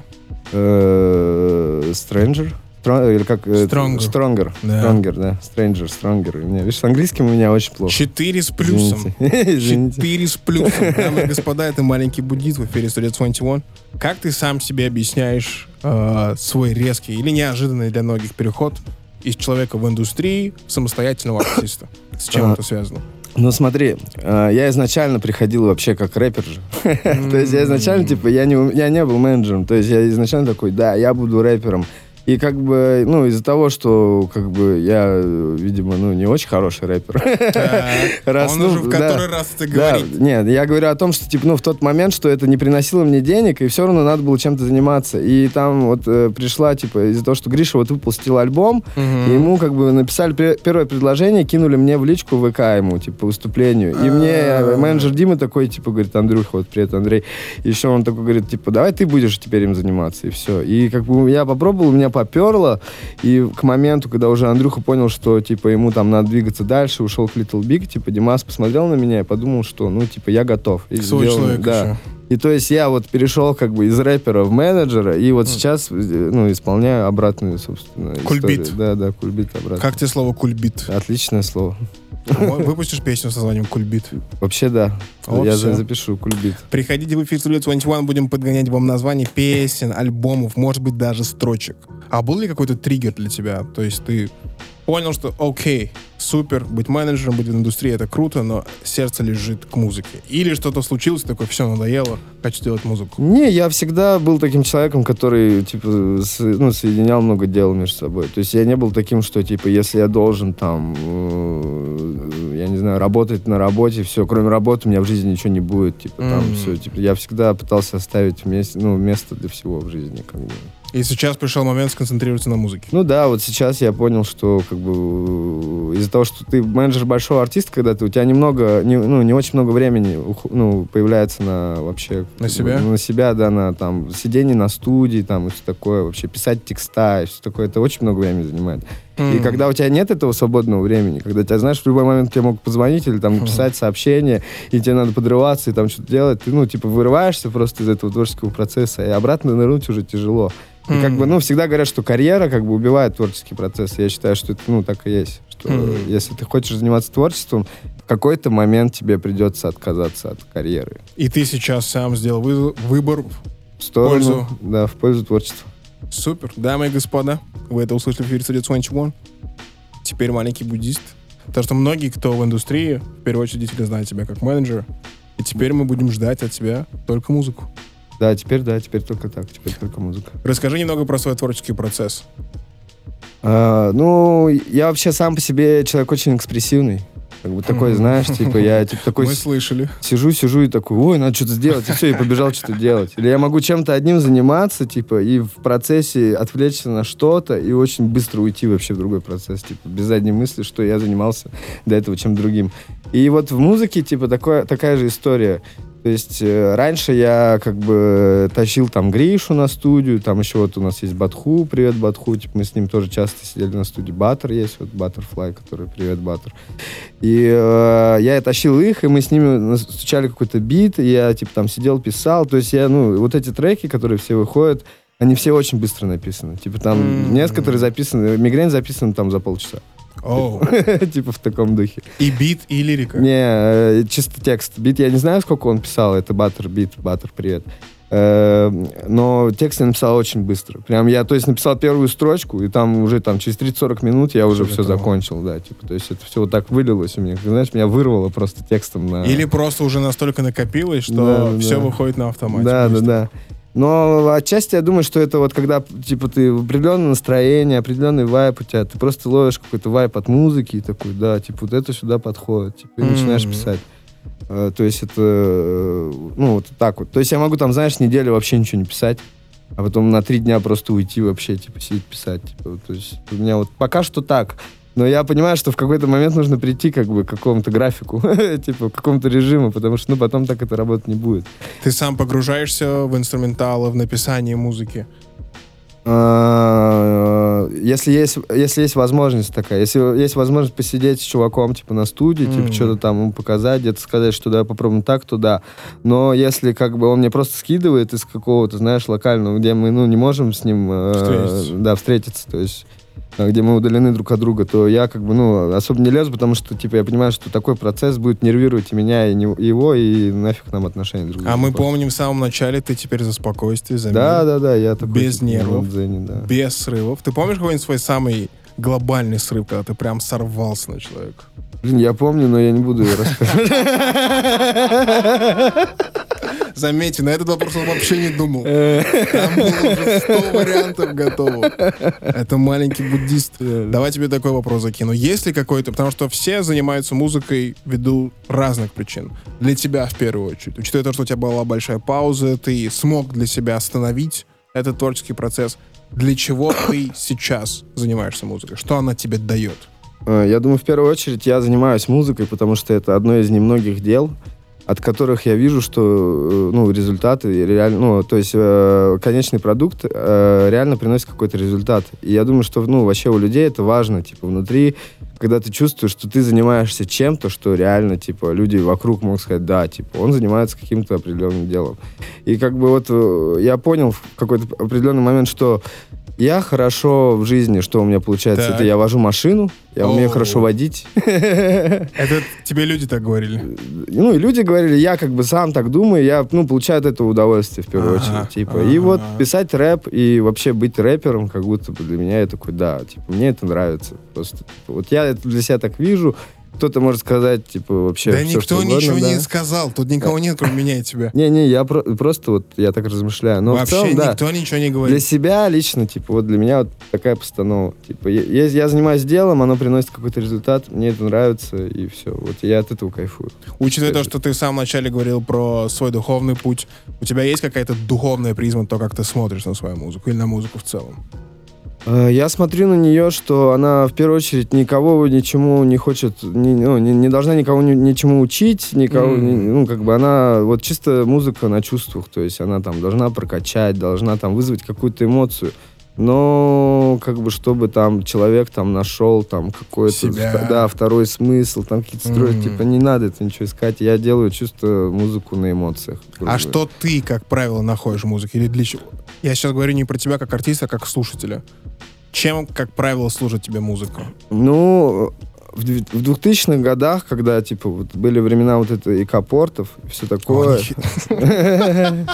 Э, Stranger? Или как? э, Stronger. Stronger. Да. Stronger, да. Stranger, Stronger. У меня, видишь, с английским у меня очень плохо. Четыре с плюсом. Четыре с плюсом. Дамы и господа, это маленький буддист в эфире Studio 21. Как ты сам себе объясняешь э, свой резкий или неожиданный для многих переход из человека в индустрии в самостоятельного артиста? С чем А, это связано? Ну смотри, э, я изначально приходил вообще как рэпер же. То есть я изначально, типа, я не, я не был менеджером. То есть я изначально такой, да, я буду рэпером. И как бы, ну, из-за того, что, как бы, я, видимо, ну, не очень хороший рэпер. Раз, Он ну, уже в который раз это говорит. нет, я говорю о том, что, типа, ну, в тот момент, что это не приносило мне денег, и все равно надо было чем-то заниматься. И там вот э, пришла, типа, из-за того, что Гриша вот выпустил альбом, и ему, как бы, написали пе- первое предложение, кинули мне в личку ВК ему, типа, по выступлению. И мне А. менеджер Димы такой, типа, говорит, Андрюха, вот, привет, Андрей. Еще он такой говорит, типа, давай ты будешь теперь им заниматься, и все. И, как бы, я попробовал, у меня поперло, и к моменту, когда уже Андрюха понял, что, типа, ему там надо двигаться дальше, ушел к Little Big, типа, Димас посмотрел на меня и подумал, что, ну, типа, я готов. И Свой сделал- человек да. еще. И то есть я вот перешел как бы из рэпера в менеджера, и вот сейчас, э, ну, исполняю обратную, собственно, Кульбит. историю. Да, да, кульбит обратно. Как тебе слово кульбит? Отличное слово. Выпустишь песню с названием кульбит? Вообще, да. О, я запишу кульбит. Приходите в эфир Studio 21, будем подгонять вам название песен, альбомов, может быть, даже строчек. А был ли какой-то триггер для тебя? То есть ты понял, что окей, супер, быть менеджером, быть в индустрии, это круто, но сердце лежит к музыке. Или что-то случилось, такое, все, надоело, хочу делать музыку. Не, я всегда был таким человеком, который, типа, с- ну, соединял много дел между собой. То есть я не был таким, что, типа, если я должен, там, э, я не знаю, работать на работе, все, кроме работы у меня в жизни ничего не будет, типа, там, М. все, типа, я всегда пытался оставить место, ну, место для всего в жизни, как бы. И сейчас пришел момент сконцентрироваться на музыке. Ну да, вот сейчас я понял, что как бы из-за того, что ты менеджер большого артиста, когда ты у тебя немного, не, ну не очень много времени ну, появляется на вообще На себя? на себя, да, на там сидение на студии, там и все такое, вообще писать текста и все такое, это очень много времени занимает. И когда у тебя нет этого свободного времени, когда тебя знаешь, в любой момент тебе могут позвонить или там написать сообщение, и тебе надо подрываться и там что-то делать, ты, ну, типа, вырываешься просто из этого творческого процесса, и обратно нырнуть уже тяжело. И как бы, ну, всегда говорят, что карьера как бы убивает творческий процесс. Я считаю, что это, ну, так и есть. Что если ты хочешь заниматься творчеством, в какой-то момент тебе придется отказаться от карьеры. И ты сейчас сам сделал вы- выбор. В сторону, Пользу. да, в пользу творчества. Супер. Дамы и господа, вы это услышали в эфире Studio 21. Теперь маленький буддист. Потому что многие, кто в индустрии, в первую очередь, действительно знают тебя как менеджера. И теперь мы будем ждать от тебя только музыку. Да, теперь, да, теперь только так, теперь только музыка. Расскажи немного про свой творческий процесс. А, ну, я вообще сам по себе человек очень экспрессивный. Как бы такой, знаешь, типа, я типа такой Мы слышали. сижу, сижу и такой, ой, надо что-то сделать, и все, и побежал что-то делать. Или я могу чем-то одним заниматься, типа, и в процессе отвлечься на что-то, и очень быстро уйти вообще в другой процесс, типа, без задней мысли, что я занимался до этого чем другим. И вот в музыке, типа, такое, такая же история. То есть э, раньше я как бы тащил там Гришу на студию, там еще вот у нас есть Батху, привет Батху, типа мы с ним тоже часто сидели на студии, Баттер есть, вот Баттерфлай, который привет Баттер. И э, я тащил их, и мы с ними стучали какой-то бит, и я типа там сидел, писал, то есть я, ну, вот эти треки, которые все выходят, они все очень быстро написаны. Типа там М. некоторые записаны, мигрень записана там за полчаса. Типа в таком духе. И бит, и лирика. Не, э, чисто текст. Бит, я не знаю, сколько он писал, это Баттер бит, Баттер, привет. Э, Но текст я написал очень быстро. Прям я, то есть, написал первую строчку, и там уже там через 30-40 минут я уже все закончил, да, типа, то есть это все вот так вылилось у меня, знаешь, меня вырвало просто текстом на... Или просто уже настолько накопилось, что все выходит на автомате. Да, да, да. Но отчасти я думаю, что это вот когда, типа, ты в определенное настроение, определенный вайп у тебя, ты просто ловишь какой-то вайп от музыки и такой, да, типа, вот это сюда подходит, типа, и начинаешь Мгм. писать. Э, То есть это, э, ну, вот так вот. То есть я могу там, знаешь, неделю вообще ничего не писать, а потом на три дня просто уйти вообще, типа, сидеть писать. Типа, то есть у меня вот пока что так. Но я понимаю, что в какой-то момент нужно прийти как бы к какому-то графику, типа, к какому-то режиму, потому что, ну, потом так это работать не будет. Ты сам погружаешься в инструменталы, в написание музыки. А, Если есть, если есть возможность такая, если есть возможность посидеть с чуваком, типа, на студии, Мгм. типа, что-то там ему показать, где-то сказать, что да, попробуем так, то да. Но если, как бы, он мне просто скидывает из какого-то, знаешь, локального, где мы, ну, не можем с ним... э. Да, встретиться, то есть где мы удалены друг от друга, то я как бы, ну, особо не лезу, потому что, типа, я понимаю, что такой процесс будет нервировать и меня, и не- и его, и нафиг нам отношения друг к А другу мы просто. помним в самом начале, ты теперь за спокойствие, за Да, мир, да, да, я такой... Без типа, нервов. в дзене, да. без срывов. Ты помнишь какой-нибудь свой самый глобальный срыв, когда ты прям сорвался на человека? Блин, я помню, но я не буду ее рассказывать. Заметьте, на этот вопрос он вообще не думал. Э. Там было уже 100 вариантов готово. Это маленький буддист. Давай тебе такой вопрос закину. Есть ли какой-то... Потому что все занимаются музыкой ввиду разных причин. Для тебя в первую очередь. Учитывая то, что у тебя была большая пауза, ты смог для себя остановить этот творческий процесс. Для чего ты сейчас занимаешься музыкой? Что она тебе дает? Э, Я думаю, в первую очередь я занимаюсь музыкой, потому что это одно из немногих дел, от которых я вижу, что э, ну, результаты реально, ну, то есть э, конечный продукт э, реально приносит какой-то результат. И я думаю, что ну, вообще у людей это важно, типа, внутри, когда ты чувствуешь, что ты занимаешься чем-то, что реально, типа, люди вокруг могут сказать, да, типа, он занимается каким-то определенным делом. И как бы вот э, я понял в какой-то определенный момент, что я хорошо в жизни, что у меня получается, Так. это я вожу машину, я умею О. хорошо водить. Это тебе люди так говорили? Ну, и люди говорили, я как бы сам так думаю, я, ну, получаю от этого удовольствие в первую очередь, типа. И вот писать рэп и вообще быть рэпером, как будто бы для меня я такой, да, типа, мне это нравится. Просто, типа, вот я это для себя так вижу, кто-то может сказать, типа, вообще Да всё, никто что угодно, ничего да. не сказал. Тут никого нет, кроме меня и тебя. Не-не, я про- просто вот, я так размышляю. Но в Вообще целом, да. никто ничего не Для говорит. себя лично, типа, вот для меня вот такая постанова. Типа, я, я- я занимаюсь делом, оно приносит какой-то результат, мне это нравится, и все. Вот я от этого кайфую. Учитывая то, что ты в самом начале говорил про свой духовный путь, у тебя есть какая-то духовная призма, то, как ты смотришь на свою музыку или на музыку в целом? Э, Я смотрю на нее, что она в первую очередь никого ничему не хочет, не, ну, не, не должна никого ни- ничему учить, никого, Мгм. не- ну, как бы она, вот чисто музыка на чувствах, то есть она там должна прокачать, должна там вызвать какую-то эмоцию, но как бы чтобы там человек там нашел там какой-то, да, второй смысл, там какие-то строить, Мгм. типа не надо это ничего искать, я делаю чисто музыку на эмоциях. грубо А что ты, как правило, находишь в музыке? Или для чего? Я сейчас говорю не про тебя как артиста, а как слушателя. Чем, как правило, служит тебе музыка? Ну, в дв- в 2000-х годах, когда, типа, вот были времена вот это и все такое,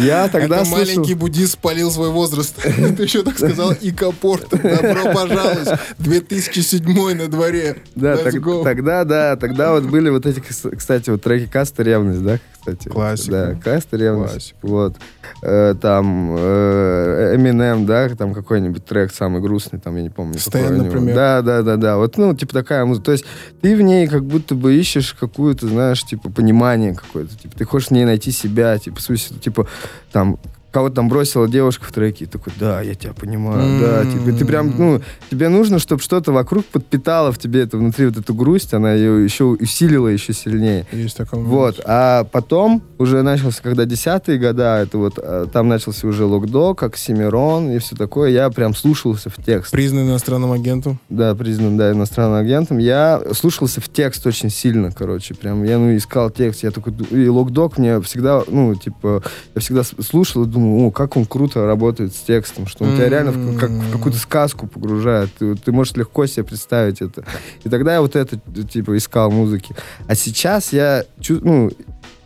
я тогда Это слышал... маленький буддист спалил свой возраст. Ты еще так сказал, и капорт. Добро пожаловать. 2007 на дворе. Да, так- тогда, да, тогда вот были вот эти, кс- кстати, вот треки Каста «Ревность», да, кстати. Классика. Да, каста ревность. Классика. Вот. Э, там э, Eminem, да, там какой-нибудь трек самый грустный, там, я не помню. Стэн, например. Да, да, да, да. Вот, ну, типа такая музыка. То есть ты в ней как будто бы ищешь какую-то, знаешь, типа, понимание какое-то. Типа, ты хочешь в ней найти себя, типа, в смысле, типа, там, кого-то там бросила девушка в треке, и такой, да, я тебя понимаю, да, типа, ты прям, ну, тебе нужно, чтобы что-то вокруг подпитало в тебе это внутри вот эту грусть, она ее еще усилила еще сильнее. Есть такое. Вот, а потом уже начался, когда десятые года, это вот, а, там начался уже Локдок, Оксимирон и все такое, я прям слушался в текст. Признан иностранным агентом. Да, признан, да, иностранным агентом. Я слушался в текст очень сильно, короче, прям, я, ну, искал текст, я такой, и Локдок мне всегда, ну, типа, я всегда слушал и думал, о, как он круто работает с текстом, что он тебя реально в, как, в какую-то сказку погружает, ты, ты можешь легко себе представить это. И тогда я вот это, типа, искал музыки. А сейчас я, ну,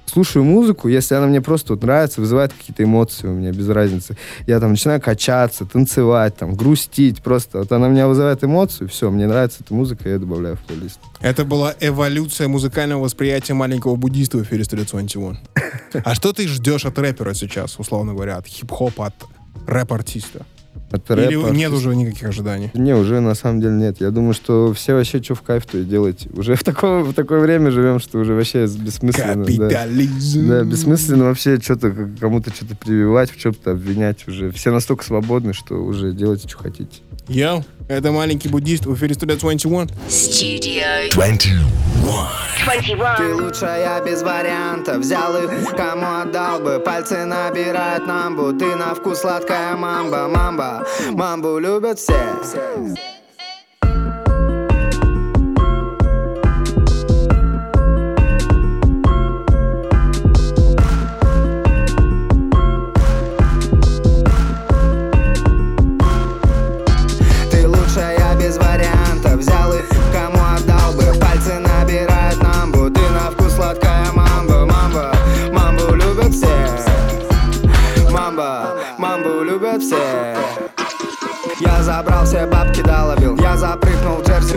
слушаю музыку, если она мне просто вот нравится, вызывает какие-то эмоции у меня, без разницы. Я там начинаю качаться, танцевать, там, грустить, просто вот она меня вызывает эмоцию, все, мне нравится эта музыка, я добавляю в плейлист. Это была эволюция музыкального восприятия маленького буддиста в эфире Studio 21. А что ты ждешь от рэпера сейчас, условно говоря, от хип-хопа, от рэп-артиста? Это Или рэп, нет уже никаких ожиданий? Не, уже на самом деле нет. Я думаю, что все вообще что в кайф, то и делать. Уже в такое, в такое время живем, что уже вообще бессмысленно. да. Капитализм. Да, бессмысленно вообще что-то кому-то что-то прививать, в чем-то обвинять уже. Все настолько свободны, что уже делайте, что хотите. Йоу, это маленький буддист в эфире Studio 21. Studio 21. 21. Ты лучшая без вариантов Взял их, кому отдал бы Пальцы набирают намбу Ты на вкус сладкая мамба Мамба, мамбу любят все забрал все бабки, долобил Я запрыгнул в джерси.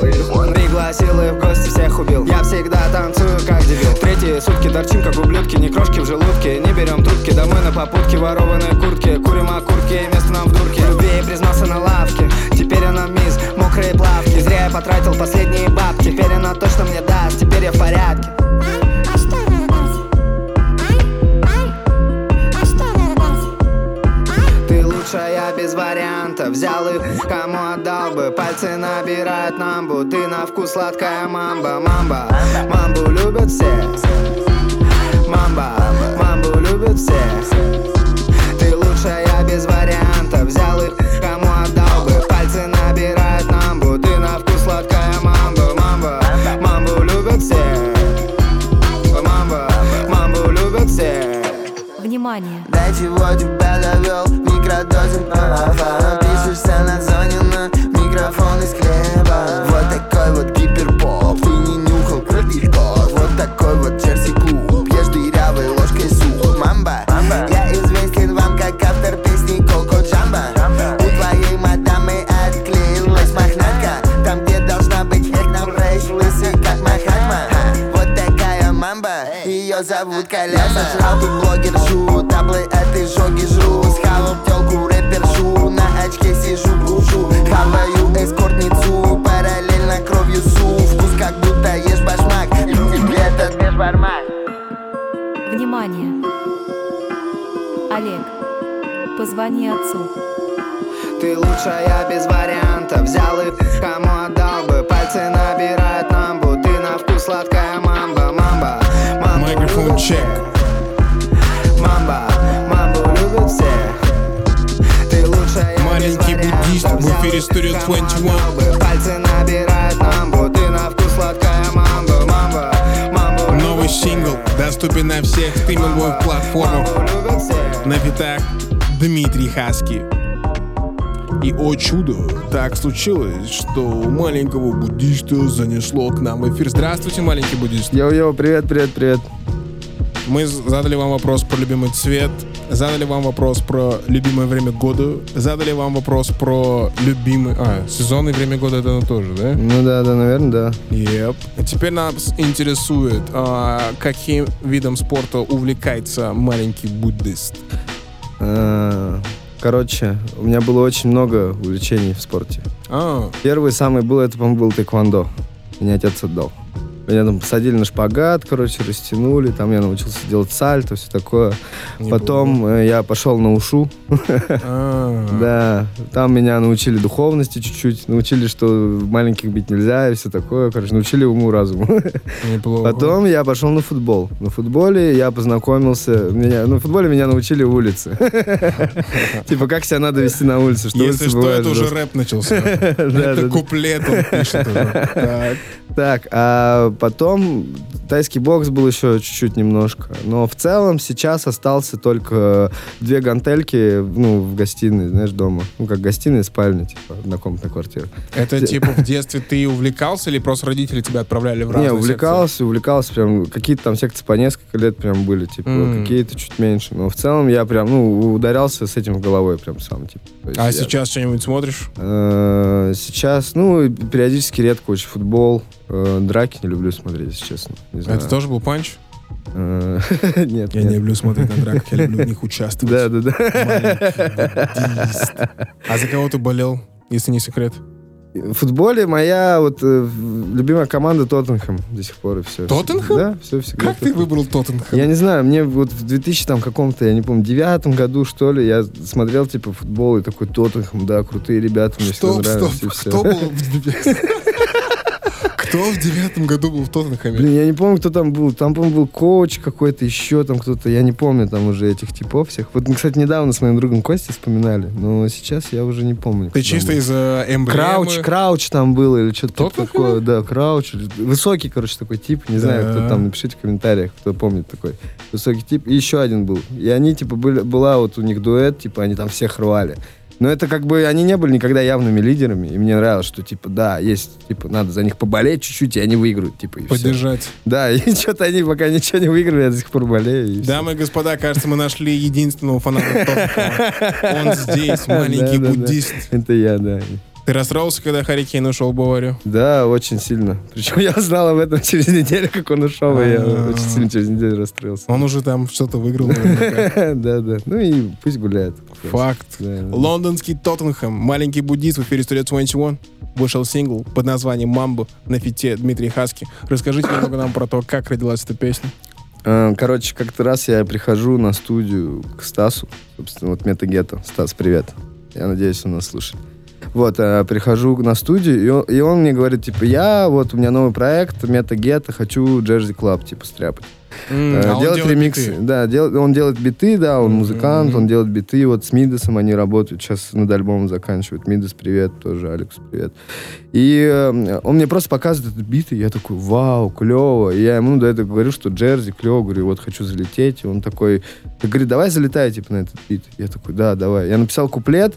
Пригласил и в гости всех убил. Я всегда танцую, как дебил. Третьи сутки торчим, как ублюдки Ни крошки в желудке, не берем трубки Домой на попутке, ворованные куртки Курим окурки, и место нам в дурке. Любви признался на лавке. Теперь она мисс, мокрые плавки. Зря я потратил последние бабки. Теперь она точно мне даст, теперь я в порядке Ты лучшая без вариантов. Взял их, кому отдал бы. Пальцы набирают намбу Ты на вкус сладкая мамба. Мамба, мамбу любят все И о чудо, так случилось, что маленького буддиста занесло к нам в эфир. Здравствуйте, маленький буддист. Йоу-йоу, привет, привет, привет. Мы задали вам вопрос про любимый цвет. задали вам вопрос про любимое время года, задали вам вопрос про любимый... А, сезонное время года это оно тоже, да? Ну да, да, наверное, да. Yep. Теперь нас интересует, а, каким видом спорта увлекается маленький буддист? А, Короче, у меня было очень много увлечений в спорте. А, Первый самый был, это, по-моему, был тэквондо. Меня отец отдал. Меня там посадили на шпагат, короче, растянули, там я научился делать сальто, все такое. неплохо. Потом э, я пошел на ушу, А, да, там меня научили духовности чуть-чуть, научили, что маленьких бить нельзя и все такое, короче, научили уму-разуму. неплохо. Потом я пошел на футбол. На футболе я познакомился, на футболе меня научили улице. Типа, как себя надо вести на улице, Если что, это уже рэп начался. Это куплет он пишет. Так, а потом тайский бокс был еще чуть-чуть немножко. Но в целом сейчас остался только две гантельки, ну, в гостиной, знаешь, дома. Ну, как гостиная и спальня, типа, однокомнатная квартира. Это типа в детстве ты увлекался или просто родители тебя отправляли в разные Не, увлекался, увлекался прям. Какие-то там секции по несколько лет прям были, типа, М. какие-то чуть меньше. Но в целом я прям, ну, ударялся с этим в головой прям сам, типа. Секции? А я- сейчас что-нибудь смотришь? Э, Сейчас, ну, периодически редко очень футбол. Э, Драки не люблю смотреть, если честно. Не знаю. Это тоже был панч? Э, Нет, Я не люблю смотреть на драках, я люблю в них участвовать. Да, да, да. А за кого ты болел, если не секрет? В футболе моя вот э, любимая команда Тоттенхэм до сих пор и все. Тоттенхэм? Да, все всегда. Как ты выбрал Тоттенхэм? Я не знаю, мне вот в 2000 там каком-то, я не помню, девятом году, что ли, я смотрел, типа, футбол и такой Тоттенхэм, да, крутые ребята, мне Стоп, все нравилось, стоп, и все. кто был в Кто в девятом году был в Тоттенхэме? Блин, я не помню, кто там был. Там, по-моему, был коуч какой-то, еще там кто-то. Я не помню там уже этих типов всех. Вот, мы, кстати, недавно с моим другом Костей вспоминали, но сейчас я уже не помню. Ты чисто был. из-за эмблемы? Крауч, Крауч там был или что-то такое. Да, Крауч. Высокий, короче, такой тип. Не знаю, Да. кто там. Напишите в комментариях, кто помнит такой. Высокий тип. И еще один был. И они, типа, были, была вот у них дуэт, типа, они там всех рвали. Но это как бы, они не были никогда явными лидерами. И мне нравилось, что, типа, да, есть, типа, надо за них поболеть чуть-чуть, и они выиграют, типа, и. Поддержать. Да, и что-то они пока ничего не выиграли, я до сих пор болею. Дамы и господа, кажется, мы нашли единственного фаната. Он здесь, маленький буддист. Это я, да. Ты расстроился, когда Харри Кейн ушел в Баварию? Да, очень сильно. Причем я узнал об этом через неделю, как он ушел, и я А. очень сильно через неделю расстроился. Он уже там что-то выиграл. Да, да. Ну и пусть гуляет. Факт. Лондонский Тоттенхэм, маленький буддист в эфире Studio 21. Вышел сингл под названием «Мамбо» на фите Дмитрий Хаски. Расскажите немного нам про то, как родилась эта песня. А, Короче, как-то раз я прихожу на студию к Стасу, собственно, вот Метагетто. Стас, привет. Я надеюсь, он нас слушает. Вот, а, прихожу на студию, и он, и он мне говорит, типа, я, вот у меня новый проект, Метагетто, хочу Jersey Club, типа, стряпать. Э, а делать делает ремиксы. биты. Да, дел- он делает биты, да, он музыкант, Мгм. он делает биты. Вот с Мидасом они работают. Сейчас над альбомом заканчивают. Мидас, привет, тоже Алекс, привет. И э, он мне просто показывает этот бит, и я такой, вау, клево. И я ему до этого говорю, что Джерзи клево, говорю, вот хочу залететь. И он такой, говорит, давай залетай, типа, на этот бит. Я такой, да, давай. Я написал куплет,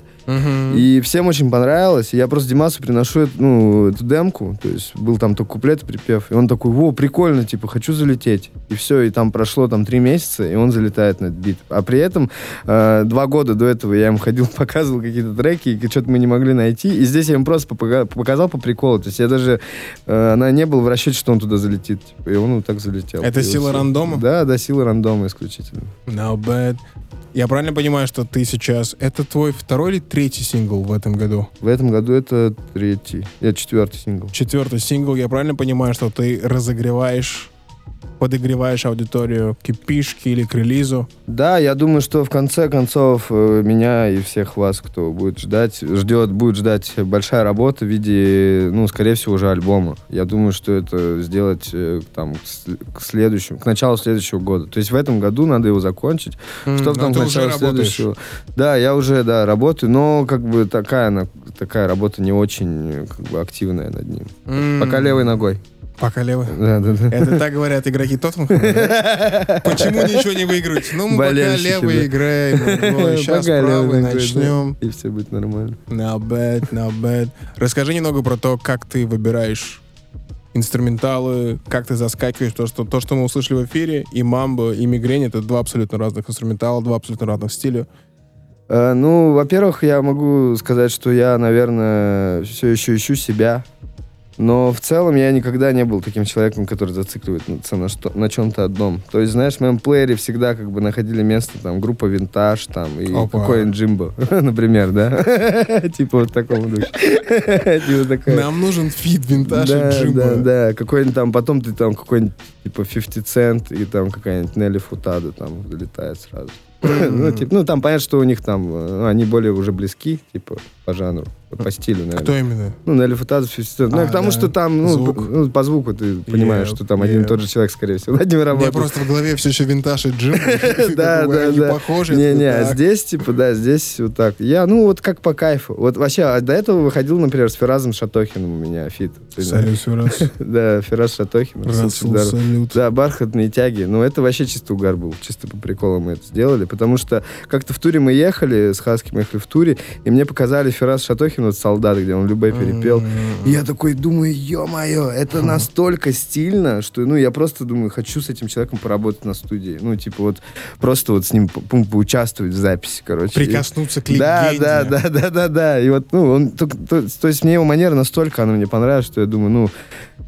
И всем очень понравилось. И я просто Димасу приношу эту, ну, эту демку. То есть был там только куплет припев. И он такой, во, прикольно, типа, хочу залететь. И все, и там прошло там три месяца, и он залетает на этот бит. А при этом э, два года до этого я ему ходил, показывал какие-то треки, и что-то мы не могли найти. И здесь я ему просто показал по приколу. То есть я даже, э, она не был в расчете, что он туда залетит. Типа, и он вот так залетел. Это И сила вот- рандома? Да, да, сила рандома исключительно. No bad. Я правильно понимаю, что ты сейчас... Это твой второй или третий сингл в этом году? В этом году это третий, это четвертый сингл. Четвертый сингл. Я правильно понимаю, что ты разогреваешь, подогреваешь аудиторию к эпишке или к релизу? Да, я думаю, что в конце концов э, меня и всех вас, кто будет ждать, ждет, будет ждать большая работа в виде, ну, скорее всего, уже альбома. Я думаю, что это сделать э, там к следующему, к началу следующего года. То есть в этом году надо его закончить. М, Что но там к началу следующего? Да, я уже, да, работаю, но как бы такая, такая работа не очень э, как бы активная над ним. М, Пока левой ногой. Пока левый. Да, да, да. Это так говорят игроки Тоттенхэма, да? Почему ничего не выиграть? Ну, мы пока левый играем. Сейчас Пока правый да. начнем. И все будет нормально. Not bad, not bad. Расскажи немного про то, как ты выбираешь инструменталы, как ты заскакиваешь, то, что, то, что мы услышали в эфире, и мамба, и мигрень, это два абсолютно разных инструментала, два абсолютно разных стиля. Э, ну, во-первых, я могу сказать, что я, наверное, все еще ищу себя. Но в целом я никогда не был таким человеком, который зацикливается на, что, на чем-то одном. То есть, знаешь, в моем плеере всегда как бы находили место там группа Винтаж там и Опа. какой-нибудь Джимбо, например, да? Типа вот такого духе. Типа. Нам нужен фит винтаж и джимбо. Да, да, какой-нибудь там, потом ты там какой-нибудь, типа, 50 Cent и там какая-нибудь Нелли Фуртадо там залетает сразу. ну, типа, ну, там понятно, что у них там, э, они более уже близки, типа, по жанру, по стилю, наверное. Кто именно? Ну, Нелли Фуртадо, 50 Cent. Ну, А, потому да. что там, ну, Звук. п- ну, по звуку ты понимаешь, Yep, что там один и тот же человек, скорее всего, над У меня работает. просто в голове все еще винтаж и джимбо. Да, да, да. похожи. Не, это не, а здесь, типа, да, здесь вот так. Я, ну, вот как по кайфу. Вот вообще, а до этого выходил, например, с Фирасом Шатохиным у меня фит. Салют, Фирас. Да, Фирас Шатохин. Да, бархатные тяги. Ну, это вообще чисто угар был. Чисто по приколу мы это сделали. Потому что как-то в туре мы ехали, с Хаски мы ехали в туре, и мне показали Фираз Шатохин, вот «Солдат», где он Любэ перепел. И я такой думаю, ё-моё, это настолько стильно, что, ну, я просто думаю, хочу с этим человеком поработать на студии. Ну, типа вот, просто вот с ним по- по- поучаствовать в записи, короче. Прикоснуться к Да, легенде. да, да, да, да, да. И вот, ну, он, то, то- то есть мне его манера настолько, она мне понравилась, что я думаю, ну,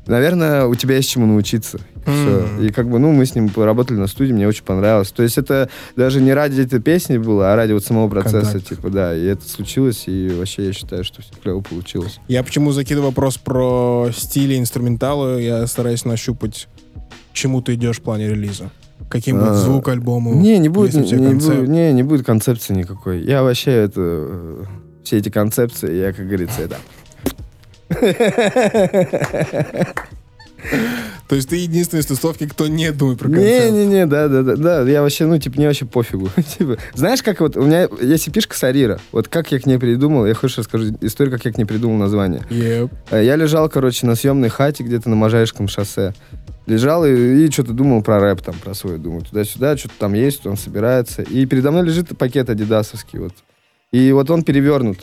наверное, у тебя есть чему научиться. Всё. М. И как бы, ну, мы с ним поработали на студии, мне очень понравилось. То есть это даже не ради этой песни было, а ради вот самого процесса, Контакт. типа, да. И это случилось, и вообще я считаю, что все клево получилось. Я почему закидываю вопрос про стили инструментала, я стараюсь нащупать, к чему ты идешь в плане релиза. Каким будет А, звук альбома? Не, не будет, не, концепт? будет, не, не будет концепции никакой. Я вообще это... Все эти концепции, я, как говорится, это... То есть ты единственный из тусовки, кто не думает про концепт. Не-не-не, да-да-да, да, я вообще, ну, типа, мне вообще пофигу. Типа, знаешь, как вот, у меня есть эпишка Сарира, вот как я к ней придумал, я хочешь расскажу историю, как я к ней придумал название. Еп. Э, Я лежал, короче, на съемной хате где-то на Можайском шоссе. Лежал и, и что-то думал про рэп там, про свой. Думаю, туда-сюда, что-то там есть, он собирается. И передо мной лежит пакет адидасовский вот. И вот он перевернут.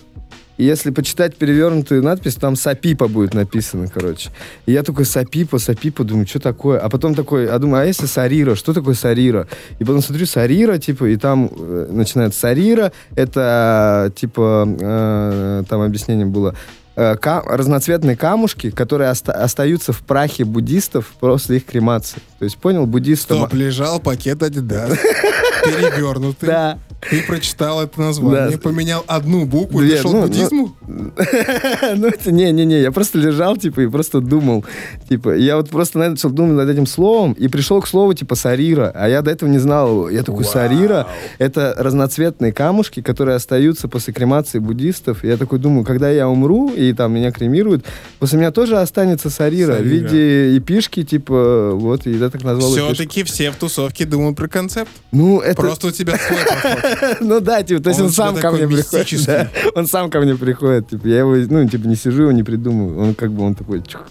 И если почитать перевернутую надпись, там Сапипа будет написано, короче. И я такой Сапипа, Сапипа, думаю, что такое? А потом такой, а думаю, а если Сарира? Что такое Сарира? И потом смотрю Сарира, типа, и там э, начинается Сарира. Это, типа, э, там объяснение было, э, ка- разноцветные камушки, которые оста- остаются в прахе буддистов после их кремации. То есть, понял, буддистам... Стоп, лежал пакет Adidas, перевернутый. Да. Ты прочитал это название, Да. поменял одну букву Две, и пришел ну, к буддизму? Ну, это не-не-не, я просто лежал, типа, и просто думал. Типа, я вот просто начал думать над этим словом и пришел к слову, типа, сарира. А я до этого не знал. Я такой, сарира — это разноцветные камушки, которые остаются после кремации буддистов. Я такой думаю, когда я умру, и там меня кремируют, после меня тоже останется сарира, в Сарира. виде эпишки, типа, вот, и я так назвал. Все-таки все в тусовке думают про концепт. Ну, это... Просто у тебя свой подход. Ну да, типа, то есть Он он, сам ко мне приходит. он сам ко мне приходит. Типа, я его, ну, типа, не сижу, его не придумываю. Он как бы, он такой, чух.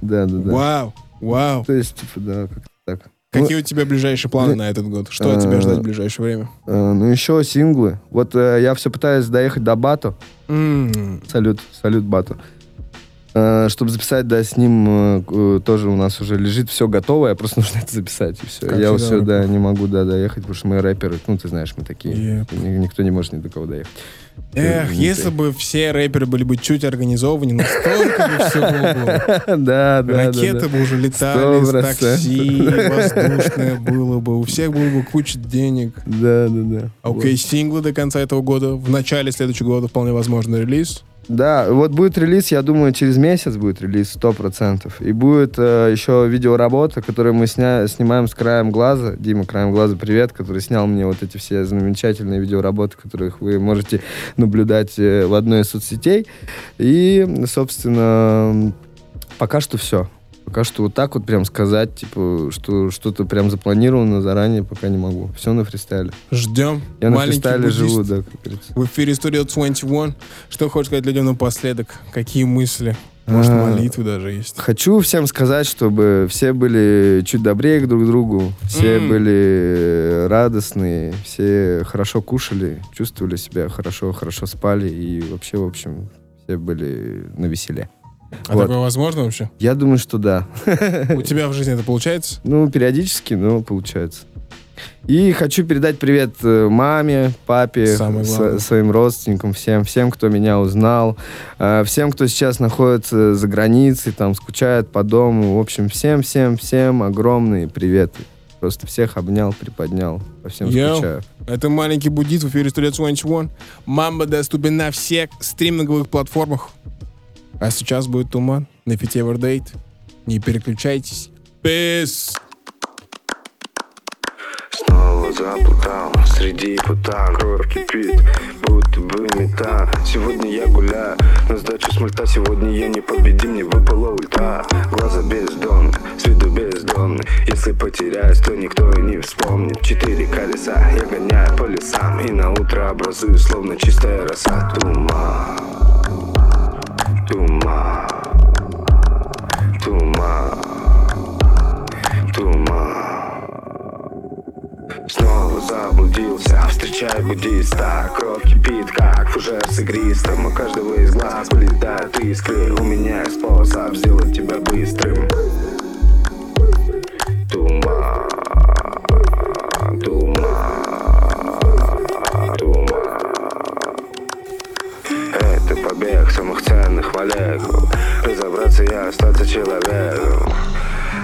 Да, да, да. Вау, вау. То есть, типа, да, как-то так. Какие у тебя ближайшие планы на этот год? Что от тебя ждать в ближайшее время? Э, ну, еще синглы. Вот э, я все пытаюсь доехать до Бату. Салют, салют Бату. Э, чтобы записать, да, с ним э, э, тоже у нас уже лежит все готово, я просто нужно это записать, и все. Как я все, да, не могу, да, доехать, потому что мы рэперы, ну, ты знаешь, мы такие. Ни- Никто не может ни до кого доехать. Эх, Э, если бы все рэперы были бы чуть организованнее, настолько бы все было. Да, да, Ракеты бы уже летали процентов. такси, воздушное было бы, у всех было бы куча денег. Да, да, да. А Окей, синглы до конца этого года, в начале следующего года вполне возможно релиз. Да, вот будет релиз, я думаю, через месяц будет релиз, сто процентов. И будет э, еще видеоработа, которую мы сня- снимаем с краем глаза. Дима, краем глаза, привет, который снял мне вот эти все замечательные видеоработы, которых вы можете наблюдать э, в одной из соцсетей. И, собственно, пока что все. Пока что вот так вот прям сказать, типа, что что-то прям запланировано заранее, пока не могу. Все на фристайле. Ждем. Я на Маленький фристайле буддист. живу, да, как говорится. В эфире Studio 21. Что хочешь сказать людям напоследок? Какие мысли? Может, А, молитвы даже есть? Хочу всем сказать, чтобы все были чуть добрее к друг другу, все М. были радостные, все хорошо кушали, чувствовали себя хорошо, хорошо спали и вообще, в общем, все были на веселе. А Вот. такое возможно вообще? Я думаю, что да. У тебя в жизни это получается? Ну, периодически, но получается. И хочу передать привет э, маме, папе, с- своим родственникам, всем, всем, кто меня узнал, э, всем, кто сейчас находится за границей, там, скучает по дому. В общем, всем, всем, всем огромные приветы. Просто всех обнял, приподнял. По всем Йоу. скучаю. Это маленький будит в эфире Studio 21. Мамба доступен на всех стриминговых платформах. А сейчас будет туман. На фите Everdate. Не переключайтесь. Peace. Снова заплутал среди путан Кровь кипит, будто бы метан Сегодня я гуляю на сдачу с мульта. Сегодня я не победим, мне выпала ульта. Глаза бездонны, с виду бездомны Если потеряюсь, то никто и не вспомнит. Четыре колеса, я гоняю по лесам. И на утро образую, словно чистая роса Туман, туман, туман, туман. Снова заблудился, встречаю буддиста Кровь кипит, как фужер с игристым. У каждого из глаз вылетают искры У меня есть способ сделать тебя быстрым валегов Разобраться я, остаться человеком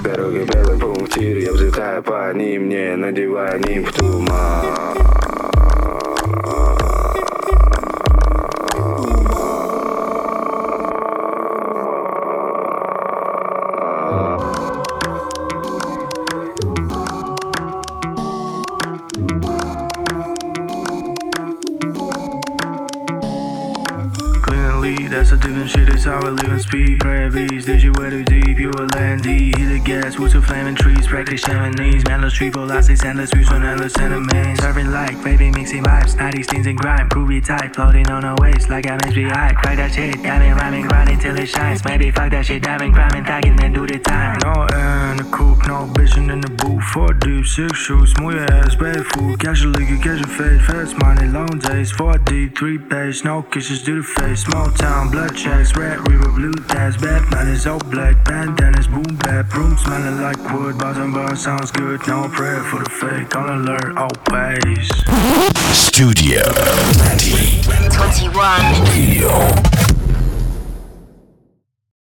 Дороги белый пунктир, я взлетаю по ним, не надевая нимб туман. Krishna and Mellow street, velocities, endless views on endless enemies. Serving like, baby, mixing vibes, 90s things and grime. Groovy type, floating on our waist like I'm SBI. Crack that shit, diving, rhyming, grinding till it shines. Maybe fuck that shit, diving, climbing, tagging, then do the time. No air in the coupe, no bitchin' in the booth. Four deep, six shoes, move your ass barefoot. Casually, you catch a face, fast money, long days. Four deep, three page, no kisses to the face. Small town, blood checks, red river, blue tats. Batman is all black, bandanas, boom bap. Room smelling like wood, and bars sounds good. No I'm for the faith on alert always. Studio 2021 Radio.